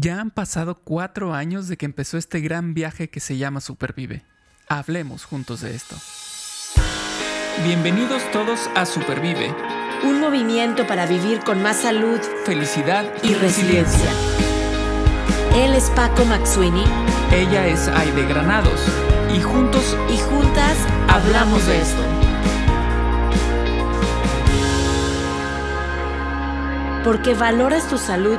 Ya han pasado cuatro años de que empezó este gran viaje que se llama Supervive. Hablemos juntos de esto. Bienvenidos todos a Supervive. Un movimiento para vivir con más salud, felicidad y, resiliencia. Él es Paco Maxuini. Ella es Aide Granados. Y juntos y juntas hablamos de esto. Porque valoras tu salud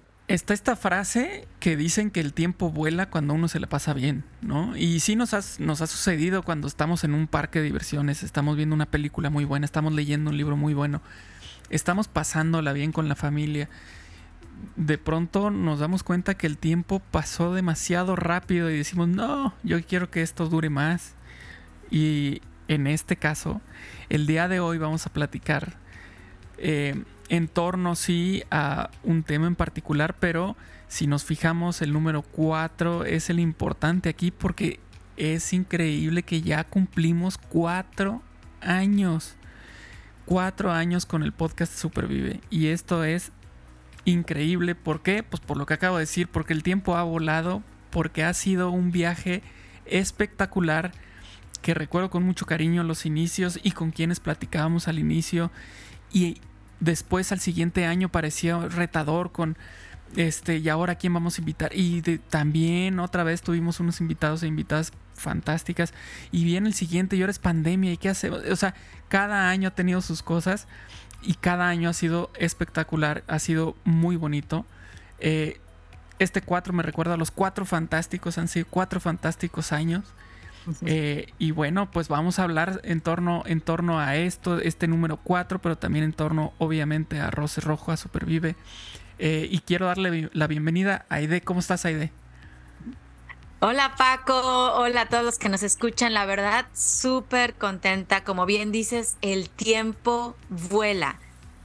Está esta frase que dicen que el tiempo vuela cuando uno se le pasa bien, ¿no? Y sí nos, nos ha sucedido cuando estamos en un parque de diversiones, estamos viendo una película muy buena, estamos leyendo un libro muy bueno, estamos pasándola bien con la familia. De pronto nos damos cuenta que el tiempo pasó demasiado rápido y decimos, no, yo quiero que esto dure más. Y en este caso, el día de hoy vamos a platicar eh, en torno sí a un tema en particular, pero si nos fijamos el número 4 es el importante aquí porque es increíble que ya cumplimos cuatro años. Cuatro años con el podcast Supervive. Y esto es increíble. ¿Por qué? Pues por lo que acabo de decir, porque el tiempo ha volado, porque ha sido un viaje espectacular que recuerdo con mucho cariño los inicios y con quienes platicábamos al inicio. Y después al siguiente año parecía retador con este y ahora quién vamos a invitar y también otra vez tuvimos unos invitados e invitadas fantásticas y viene el siguiente y ahora es pandemia y qué hacemos o sea cada año ha tenido sus cosas y cada año ha sido espectacular ha sido muy bonito. Eh, este cuatro me recuerda a los cuatro fantásticos han sido cuatro fantásticos años eh, y bueno, pues vamos a hablar en torno, en torno a esto, este número 4, pero también en torno, obviamente, a Rose Rojo, a Supervive. Eh, y quiero darle la bienvenida a Aide. ¿Cómo estás, Aide? Hola Paco, hola a todos los que nos escuchan. La verdad, súper contenta. Como bien dices, el tiempo vuela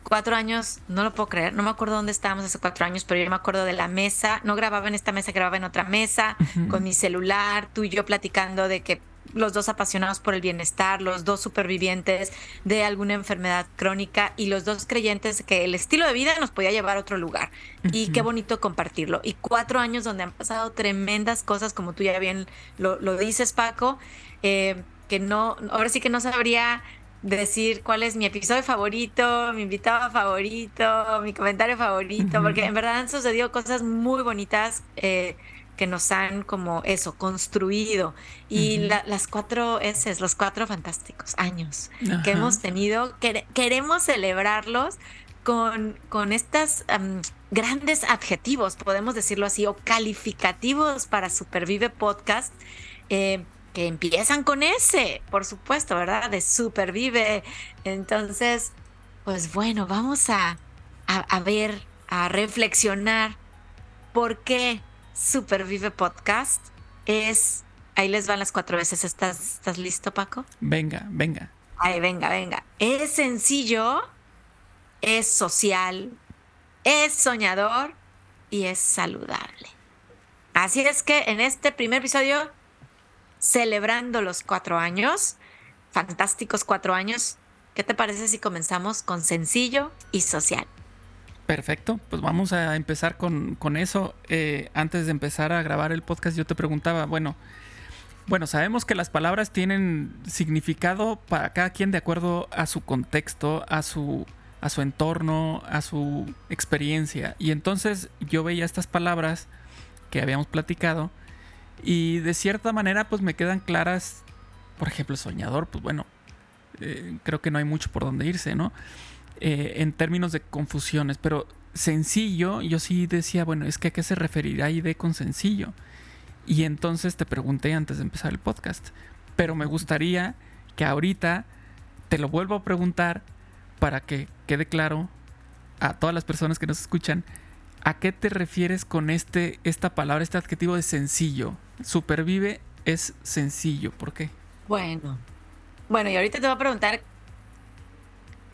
cuatro años, no lo puedo creer, no me acuerdo dónde estábamos hace cuatro años, pero yo me acuerdo de la mesa, no grababa en esta mesa, grababa en otra mesa, con mi celular, tú y yo platicando de que los dos apasionados por el bienestar, los dos supervivientes de alguna enfermedad crónica y los dos creyentes que el estilo de vida nos podía llevar a otro lugar. Y qué bonito compartirlo. Y cuatro años donde han pasado tremendas cosas, como tú ya bien lo, dices, Paco, eh, que no, ahora sí que no sabría decir cuál es mi episodio favorito, mi invitado favorito, mi comentario favorito, porque en verdad han sucedido cosas muy bonitas eh, que nos han como eso, construido. Y las cuatro S, los cuatro fantásticos años que hemos tenido, queremos celebrarlos con, con estos grandes adjetivos, podemos decirlo así, o calificativos para Supervive Podcast. Eh, que empiezan con ese, por supuesto, ¿verdad? De supervive. Entonces, pues bueno, vamos a, a, ver, a reflexionar por qué Supervive Podcast es... Ahí les van las cuatro veces. ¿Estás, ¿Estás listo, Paco? Venga, venga. Ay, venga, venga. Es sencillo, es social, es soñador y es saludable. Así es que en este primer episodio celebrando los cuatro años, fantásticos cuatro años. ¿Qué te parece si comenzamos con sencillo y social? Perfecto, pues vamos a empezar con, eso. Eh, antes de empezar a grabar el podcast, yo te preguntaba, bueno, bueno, sabemos que las palabras tienen significado para cada quien de acuerdo a su contexto, a su, a su entorno, a su experiencia. Y entonces yo veía estas palabras que habíamos platicado y de cierta manera, pues me quedan claras, por ejemplo, soñador, pues bueno, eh, creo que no hay mucho por donde irse, ¿no? Eh, en términos de confusiones, pero sencillo, yo sí decía, bueno, es que a qué se referirá ID con sencillo. Y entonces te pregunté antes de empezar el podcast, pero me gustaría que ahorita te lo vuelvo a preguntar para que quede claro a todas las personas que nos escuchan ¿A qué te refieres con este, esta palabra, este adjetivo de sencillo? Supervive es sencillo. ¿Por qué? Bueno, bueno, y ahorita te voy a preguntar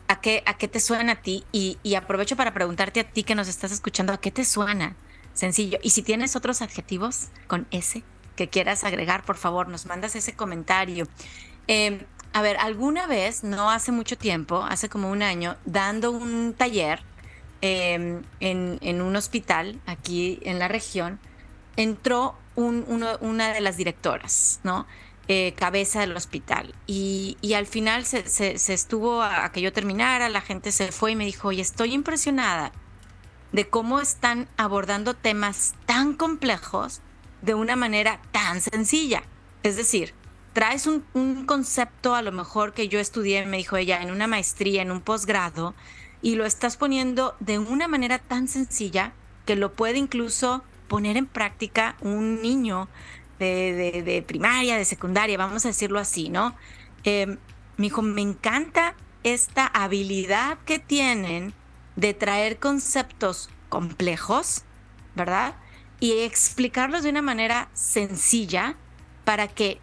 a qué, a qué te suena a ti y, aprovecho para preguntarte a ti que nos estás escuchando, ¿a qué te suena? Sencillo. Y si tienes otros adjetivos con ese que quieras agregar, por favor, nos mandas ese comentario. Eh, a ver, alguna vez, no hace mucho tiempo, hace como un año, dando un taller em, en, un hospital aquí en la región, entró una de las directoras, ¿no? Eh, cabeza del hospital. Y, al final se, estuvo a, que yo terminara, la gente se fue y me dijo, oye, estoy impresionada de cómo están abordando temas tan complejos de una manera tan sencilla. Es decir, traes un, concepto a lo mejor que yo estudié, me dijo ella, en una maestría, en un posgrado, y lo estás poniendo de una manera tan sencilla que lo puede incluso poner en práctica un niño de, primaria, de secundaria, vamos a decirlo así, ¿no? Dijo, me encanta esta habilidad que tienen de traer conceptos complejos, ¿verdad? Y explicarlos de una manera sencilla para que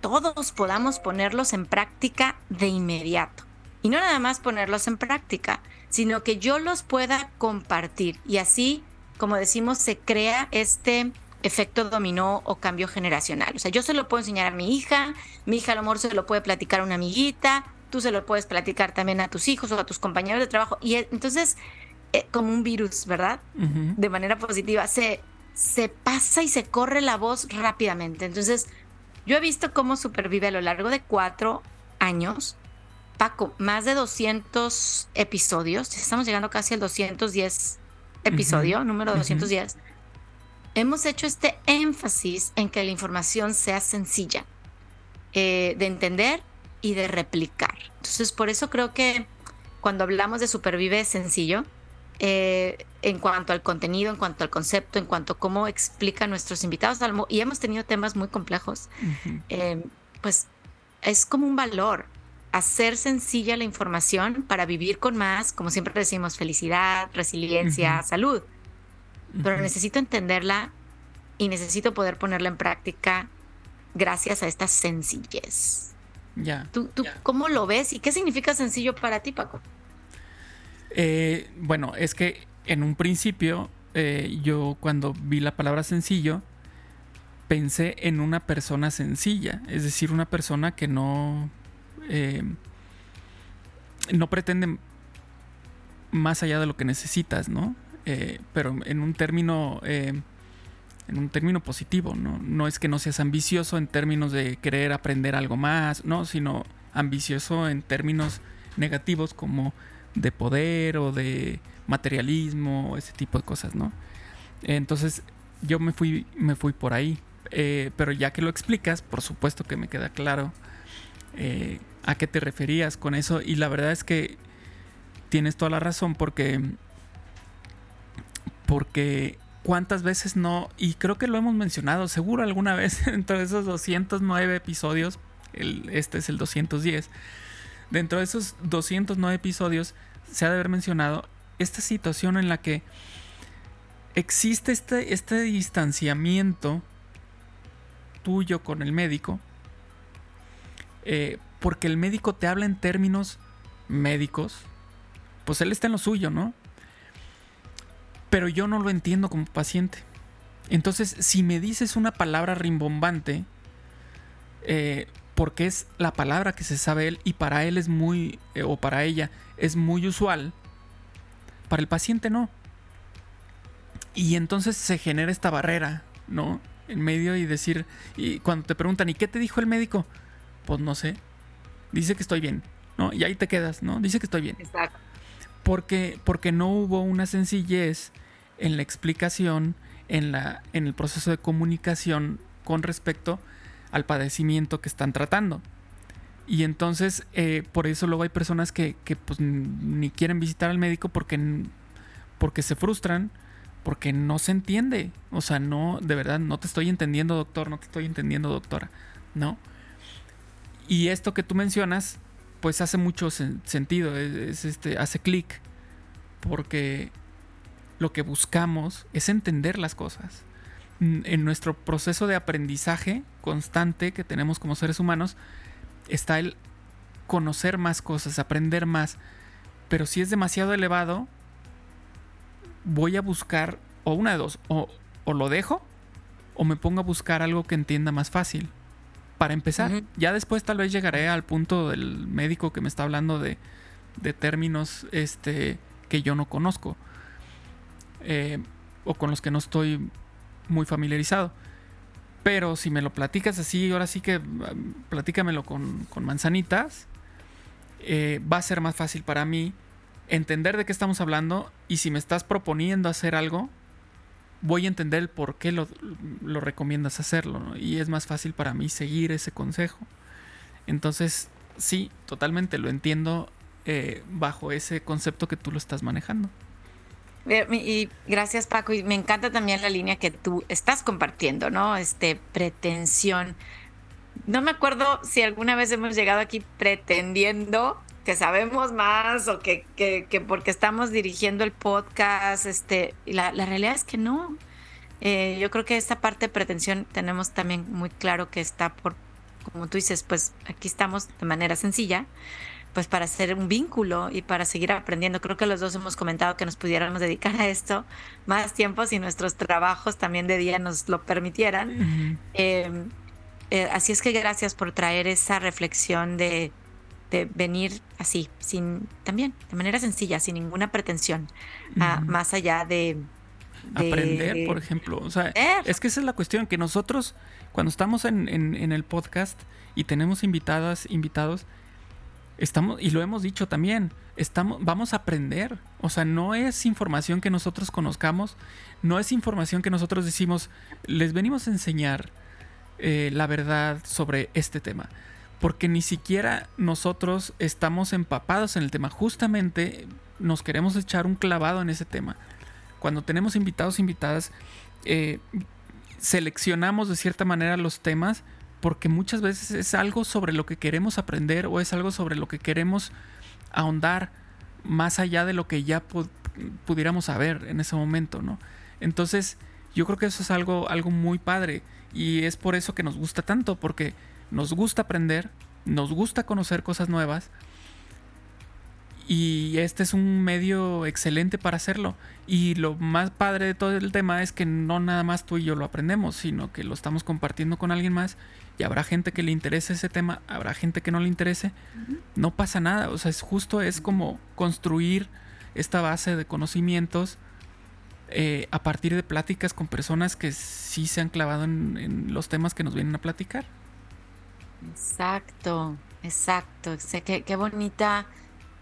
todos podamos ponerlos en práctica de inmediato. Y no nada más ponerlos en práctica, sino que yo los pueda compartir. Y así, como decimos, se crea este efecto dominó o cambio generacional. O sea, yo se lo puedo enseñar a mi hija, mi hija a lo mejor se lo puede platicar a una amiguita, tú se lo puedes platicar también a tus hijos o a tus compañeros de trabajo. Y entonces, eh, como un virus, ¿verdad? De manera positiva, se, se pasa y se corre la voz rápidamente. Entonces, yo he visto cómo supervive a lo largo de cuatro años. Paco, más de 200 episodios. Estamos llegando casi al 210 episodio, número 210. Hemos hecho este énfasis en que la información sea sencilla eh, de entender y de replicar. Entonces, por eso creo que cuando hablamos de supervive sencillo, eh, en cuanto al contenido, en cuanto al concepto, en cuanto a cómo explican nuestros invitados, y hemos tenido temas muy complejos, eh, pues es como un valor hacer sencilla la información para vivir con más, como siempre decimos, felicidad, resiliencia, salud. Pero necesito entenderla y necesito poder ponerla en práctica gracias a esta sencillez. Ya. ¿Tú, cómo lo ves y qué significa sencillo para ti, Paco? Eh, bueno, es que en un principio eh, yo cuando vi la palabra sencillo pensé en una persona sencilla, es decir, una persona que no eh, no pretende más allá de lo que necesitas, ¿no? pero en un término en un término positivo, ¿no? No es que no seas ambicioso en términos de querer aprender algo más, no, sino ambicioso en términos negativos como de poder o de materialismo, ese tipo de cosas, ¿no? Entonces yo me fui, me fui por ahí. Eh, pero ya que lo explicas, por supuesto que me queda claro eh, a qué te referías con eso. Y la verdad es que tienes toda la razón porque... Porque cuántas veces no, y creo que lo hemos mencionado, seguro alguna vez dentro de esos 209 episodios, este es el 210, dentro de esos 209 episodios se ha de haber mencionado esta situación en la que existe este, este distanciamiento tuyo con el médico, eh, porque el médico te habla en términos médicos, pues él está en lo suyo, ¿no? Pero yo no lo entiendo como paciente. Entonces, si me dices una palabra rimbombante, eh, porque es la palabra que se sabe él y para él es muy, eh, o para ella es muy usual, para el paciente no. Y entonces se genera esta barrera, ¿no? En medio y decir, y cuando te preguntan, ¿y qué te dijo el médico? Pues no sé. Dice que estoy bien, ¿no? Y ahí te quedas, ¿no? Dice que estoy bien. Exacto. Porque, porque no hubo una sencillez en la explicación, en, la, en el proceso de comunicación con respecto al padecimiento que están tratando. Y entonces, eh, por eso luego hay personas que, pues, ni quieren visitar al médico porque, porque se frustran, porque no se entiende. O sea, no, de verdad, no te estoy entendiendo, doctor, no te estoy entendiendo, doctora. ¿No? Y esto que tú mencionas, pues hace mucho sentido, es, este, hace clic, porque lo que buscamos es entender las cosas. En nuestro proceso de aprendizaje constante que tenemos como seres humanos está el conocer más cosas, aprender más. Pero si es demasiado elevado, voy a buscar o una de dos, o, lo dejo o me pongo a buscar algo que entienda más fácil. Para empezar, ya después tal vez llegaré al punto del médico que me está hablando de, de términos este, que yo no conozco eh, o con los que no estoy muy familiarizado. Pero si me lo platicas así, ahora sí que um, platícamelo con, con manzanitas, eh, va a ser más fácil para mí entender de qué estamos hablando y si me estás proponiendo hacer algo, voy a entender el por qué lo, recomiendas hacerlo y es más fácil para mí seguir ese consejo. Entonces, sí, totalmente lo entiendo eh, bajo ese concepto que tú lo estás manejando. Y gracias Paco, y me encanta también la línea que tú estás compartiendo, ¿no? Este, pretensión. No me acuerdo si alguna vez hemos llegado aquí pretendiendo que sabemos más o que, que, porque estamos dirigiendo el podcast, este, y la, la realidad es que no. Eh, yo creo que esta parte de pretensión tenemos también muy claro que está por, como tú dices, pues aquí estamos de manera sencilla, pues para hacer un vínculo y para seguir aprendiendo. Creo que los dos hemos comentado que nos pudiéramos dedicar a esto más tiempo si nuestros trabajos también de día nos lo permitieran. Em, eh, así es que gracias por traer esa reflexión de, venir así, sin también, de manera sencilla, sin ninguna pretensión, más allá de, aprender, por ejemplo. O sea, es que esa es la cuestión, que nosotros, cuando estamos en, en el podcast y tenemos invitadas, invitados, estamos, y lo hemos dicho también, estamos, vamos a aprender. O sea, no es información que nosotros conozcamos, no es información que nosotros decimos, les venimos a enseñar eh, la verdad sobre este tema. Porque ni siquiera nosotros estamos empapados en el tema. Justamente nos queremos echar un clavado en ese tema. Cuando tenemos invitados, invitadas, eh, seleccionamos de cierta manera los temas porque muchas veces es algo sobre lo que queremos aprender o es algo sobre lo que queremos ahondar más allá de lo que ya pudiéramos saber en ese momento, ¿no? Entonces, yo creo que eso es algo, algo muy padre y es por eso que nos gusta tanto, porque nos gusta aprender, nos gusta conocer cosas nuevas y este es un medio excelente para hacerlo. Y lo más padre de todo el tema es que no nada más tú y yo lo aprendemos, sino que lo estamos compartiendo con alguien más y habrá gente que le interese ese tema, habrá gente que no le interese. No pasa nada, o sea, es justo es como construir esta base de conocimientos eh, a partir de pláticas con personas que sí se han clavado en, los temas que nos vienen a platicar. Exacto, exacto. Qué, qué bonita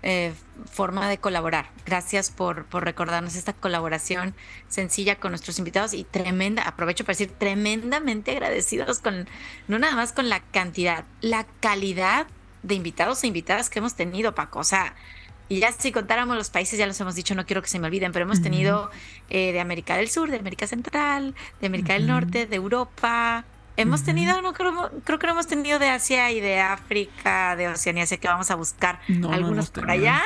eh, forma de colaborar. Gracias por, por, recordarnos esta colaboración sencilla con nuestros invitados y tremenda, aprovecho para decir, tremendamente agradecidos con, no nada más con la cantidad, la calidad de invitados e invitadas que hemos tenido, Paco. O sea, y ya si contáramos los países, ya los hemos dicho, no quiero que se me olviden, pero hemos tenido eh, de América del Sur, de América Central, de América del Norte, de Europa, Hemos tenido, no creo, creo que no hemos tenido de Asia y de África, de Oceanía, sé que vamos a buscar algunos por allá.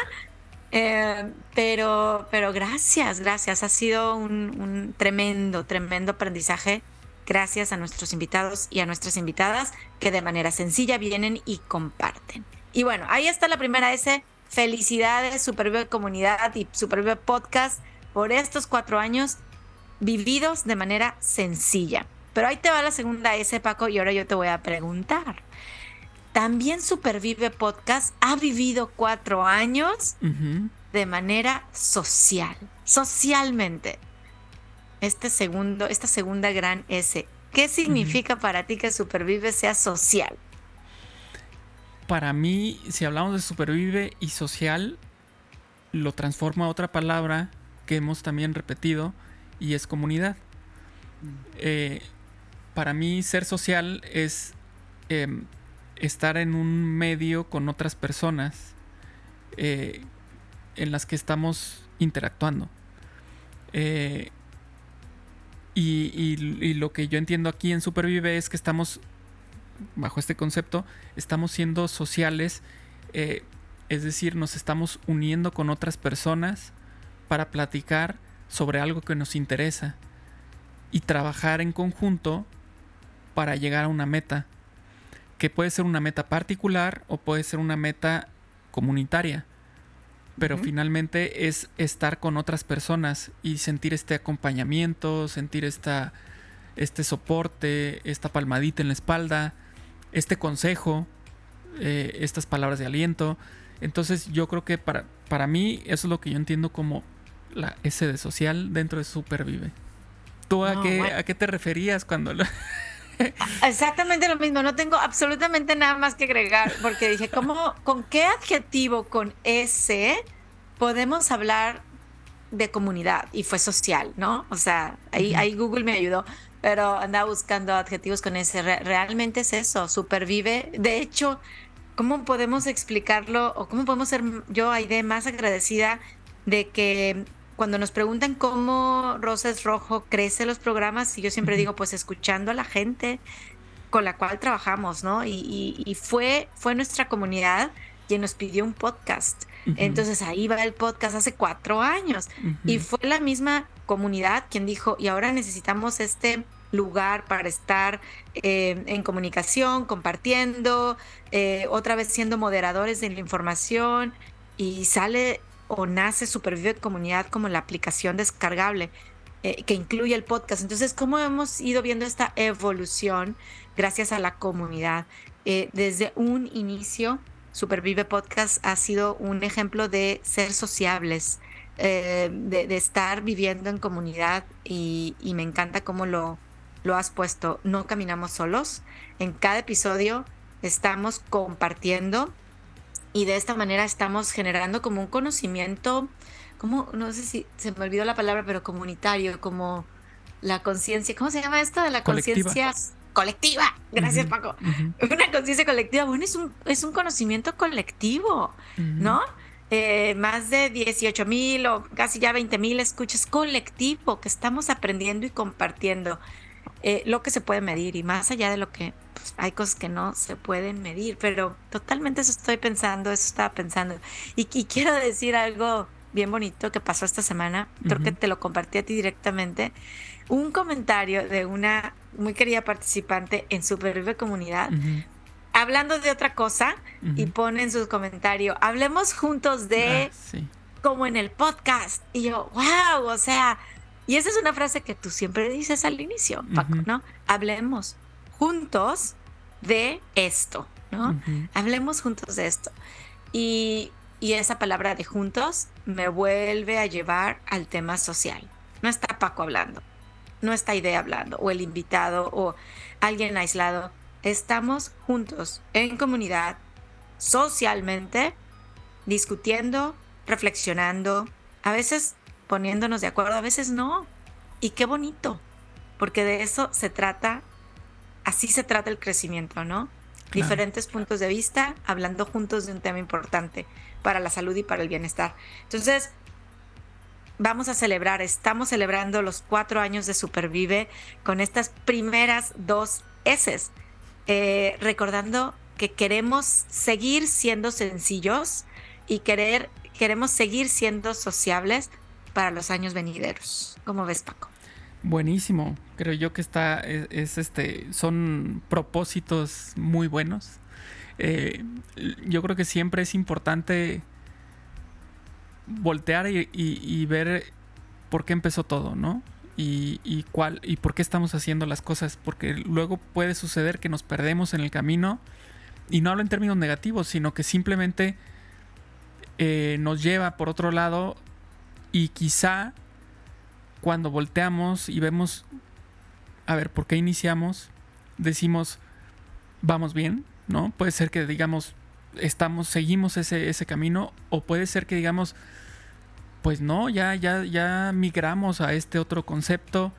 Eh, pero, pero gracias, gracias. Ha sido un, tremendo, tremendo aprendizaje. Gracias a nuestros invitados y a nuestras invitadas que de manera sencilla vienen y comparten. Y bueno, ahí está la primera S. Felicidades, Supervive Comunidad y Supervive Podcast por estos cuatro años vividos de manera sencilla. Pero ahí te va la segunda S, Paco, y ahora yo te voy a preguntar. También Supervive Podcast ha vivido cuatro años de manera social, socialmente. Este segundo, esta segunda gran S, ¿qué significa para ti que Supervive sea social? Para mí, si hablamos de Supervive y social, lo transforma a otra palabra que hemos también repetido y es comunidad. Eh, para mí ser social es em, estar en un medio con otras personas eh, en las que estamos interactuando. Eh, y, lo que yo entiendo aquí en Supervive es que estamos, bajo este concepto, estamos siendo sociales, eh, es decir, nos estamos uniendo con otras personas para platicar sobre algo que nos interesa y trabajar en conjunto para llegar a una meta, que puede ser una meta particular o puede ser una meta comunitaria, pero finalmente es estar con otras personas y sentir este acompañamiento, sentir esta, este soporte, esta palmadita en la espalda, este consejo, eh, estas palabras de aliento. Entonces yo creo que para, para mí eso es lo que yo entiendo como la S de social dentro de Supervive. ¿Tú a, qué, a qué te referías cuando lo... Exactamente lo mismo, no tengo absolutamente nada más que agregar, porque dije, ¿cómo, ¿con qué adjetivo con S podemos hablar de comunidad? Y fue social, ¿no? O sea, ahí, ahí Google me ayudó, pero andaba buscando adjetivos con S. realmente es eso, supervive. De hecho, ¿cómo podemos explicarlo o cómo podemos ser yo, Aide, más agradecida de que cuando nos preguntan cómo Rosas Rojo crece los programas, y yo siempre digo, pues escuchando a la gente con la cual trabajamos, ¿no? Y, fue, fue nuestra comunidad quien nos pidió un podcast. Entonces ahí va el podcast hace cuatro años. Y fue la misma comunidad quien dijo, y ahora necesitamos este lugar para estar eh, en comunicación, compartiendo, eh, otra vez siendo moderadores de la información y sale o nace Supervive Comunidad como la aplicación descargable eh, que incluye el podcast. Entonces, ¿cómo hemos ido viendo esta evolución gracias a la comunidad? Eh, desde un inicio, Supervive Podcast ha sido un ejemplo de ser sociables, eh, de, estar viviendo en comunidad y, y me encanta cómo lo, lo has puesto. No caminamos solos. En cada episodio estamos compartiendo y de esta manera estamos generando como un conocimiento, como, no sé si se me olvidó la palabra, pero comunitario, como la conciencia, ¿cómo se llama esto? De la conciencia colectiva. Gracias, Paco. Una conciencia colectiva. Bueno, es un, es un conocimiento colectivo, ¿no? Eh, más de 18 mil o casi ya 20 mil escuchas colectivo que estamos aprendiendo y compartiendo. Eh, lo que se puede medir y más allá de lo que pues, hay cosas que no se pueden medir, pero totalmente eso estoy pensando, eso estaba pensando. Y, quiero decir algo bien bonito que pasó esta semana, creo que te lo compartí a ti directamente, un comentario de una muy querida participante en Supervive Comunidad. Hablando de otra cosa y pone en su comentario, hablemos juntos de ah, como en el podcast. Y yo, wow, o sea, y esa es una frase que tú siempre dices al inicio, Paco, ¿no? Hablemos juntos de esto, ¿no? Hablemos juntos de esto. Y, y esa palabra de juntos me vuelve a llevar al tema social. No está Paco hablando, no está Idea hablando, o el invitado, o alguien aislado. Estamos juntos, en comunidad, socialmente, discutiendo, reflexionando, a veces poniéndonos de acuerdo, a veces no. Y qué bonito, porque de eso se trata, así se trata el crecimiento, ¿no? Diferentes puntos de vista, hablando juntos de un tema importante para la salud y para el bienestar. Entonces, vamos a celebrar, estamos celebrando los cuatro años de Supervive con estas primeras dos S, eh, recordando que queremos seguir siendo sencillos y querer, queremos seguir siendo sociables, para los años venideros. ¿Cómo ves, Paco? Buenísimo. Creo yo que está, es, este, son propósitos muy buenos. Eh, yo creo que siempre es importante voltear y, ver por qué empezó todo, ¿no? Y, cuál y por qué estamos haciendo las cosas, porque luego puede suceder que nos perdemos en el camino y no hablo en términos negativos, sino que simplemente eh, nos lleva por otro lado y quizá cuando volteamos y vemos, a ver, ¿por qué iniciamos? Decimos, vamos bien, ¿no? Puede ser que digamos, estamos, seguimos ese, ese camino, o puede ser que digamos, pues no, ya, ya, ya migramos a este otro concepto,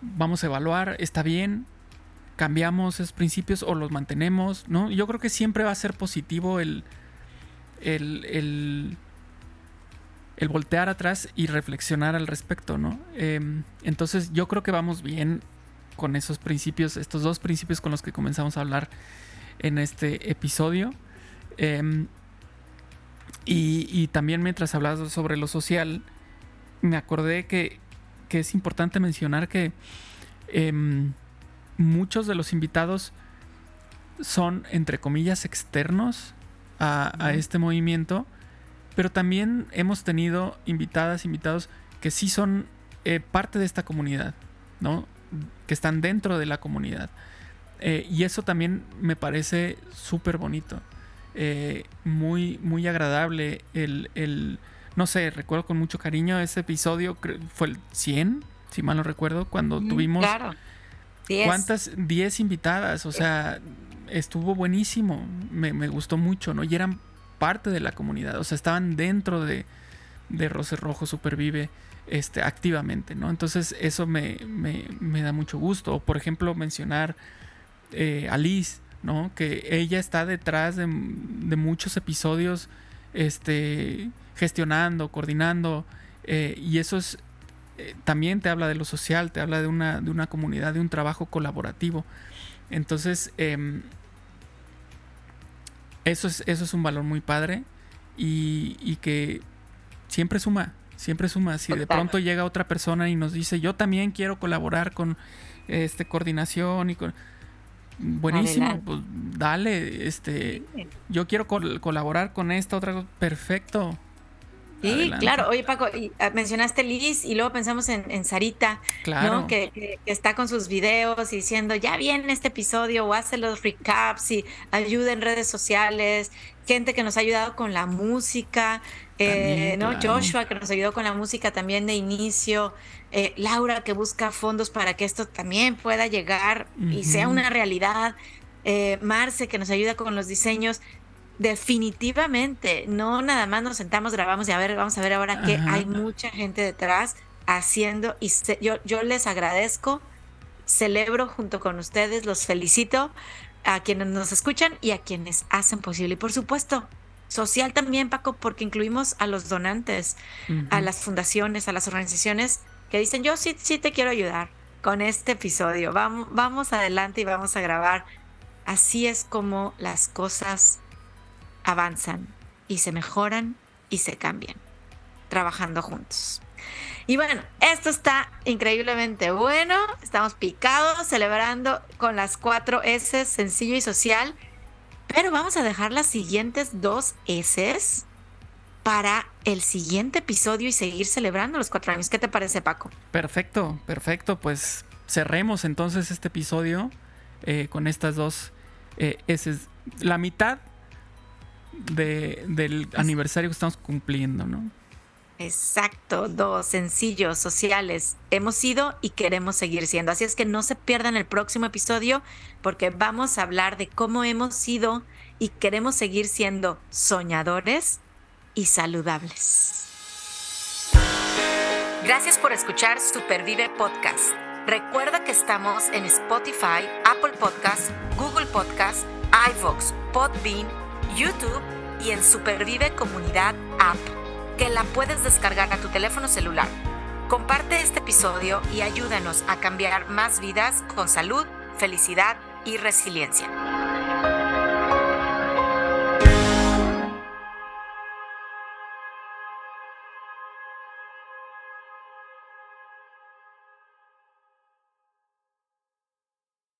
vamos a evaluar, está bien, cambiamos esos principios o los mantenemos, ¿no? Yo creo que siempre va a ser positivo el, el, el el voltear atrás y reflexionar al respecto, ¿no? Em, entonces yo creo que vamos bien con esos principios, estos dos principios con los que comenzamos a hablar en este episodio. Em, y, también mientras hablabas sobre lo social, me acordé que, es importante mencionar que em, muchos de los invitados son, entre comillas, externos a, este movimiento, pero también hemos tenido invitadas, invitados que sí son eh, parte de esta comunidad, ¿no? Que están dentro de la comunidad. Eh, y eso también me parece súper bonito. Eh, muy, muy agradable. El, no sé, recuerdo con mucho cariño ese episodio, fue el 100, si mal no recuerdo, cuando tuvimos... Claro. ¿Cuántas? 10 invitadas, o sea, estuvo buenísimo, me, gustó mucho, ¿no? Y eran parte de la comunidad, o sea, estaban dentro de, de Rojo Supervive este, activamente, ¿no? Entonces eso me, me, da mucho gusto. O, por ejemplo, mencionar eh, a Liz, ¿no? Que ella está detrás de, muchos episodios, este, gestionando, coordinando, eh, y eso es, eh, también te habla de lo social, te habla de una, de una comunidad, de un trabajo colaborativo. Entonces, em, eso, es, eso es un valor muy padre y, y que siempre suma, siempre suma. Si de pronto llega otra persona y nos dice, yo también quiero colaborar con este coordinación y con buenísimo, pues dale, este yo quiero colaborar con esta otra perfecto. Sí, claro. Oye, Paco, ah, mencionaste Liz y luego pensamos en, Sarita, ¿no? Que, está con sus videos y diciendo, ya viene este episodio o hace los recaps y ayuda en redes sociales, gente que nos ha ayudado con la música, eh, ¿no? Joshua que nos ayudó con la música también de inicio, eh, Laura que busca fondos para que esto también pueda llegar y sea una realidad, eh, Marce que nos ayuda con los diseños definitivamente, no nada más nos sentamos, grabamos y a ver, vamos a ver ahora que hay mucha gente detrás haciendo y yo, yo les agradezco, celebro junto con ustedes, los felicito a quienes nos escuchan y a quienes hacen posible. Y por supuesto, social también, Paco, porque incluimos a los donantes, a las fundaciones, a las organizaciones que dicen, yo sí, sí te quiero ayudar con este episodio, vamos, vamos adelante y vamos a grabar. Así es como las cosas avanzan y se mejoran y se cambian, trabajando juntos. Y bueno, esto está increíblemente bueno. Estamos picados, celebrando con las cuatro S, sencillo y social. Pero vamos a dejar las siguientes dos S para el siguiente episodio y seguir celebrando los cuatro años. ¿Qué te parece, Paco? Perfecto, perfecto. Pues cerremos entonces este episodio eh, con estas dos eh, S. La mitad del aniversario que estamos cumpliendo, ¿no? Exacto, dos sencillos, sociales. Hemos sido y queremos seguir siendo. Así es que no se pierdan el próximo episodio porque vamos a hablar de cómo hemos sido y queremos seguir siendo soñadores y saludables. Gracias por escuchar Supervive Podcast. Recuerda que estamos en Spotify, Apple Podcast, Google Podcast, iVoox, Podbean, YouTube y en Supervive Comunidad App, que la puedes descargar a tu teléfono celular. Comparte este episodio y ayúdanos a cambiar más vidas con salud, felicidad y resiliencia.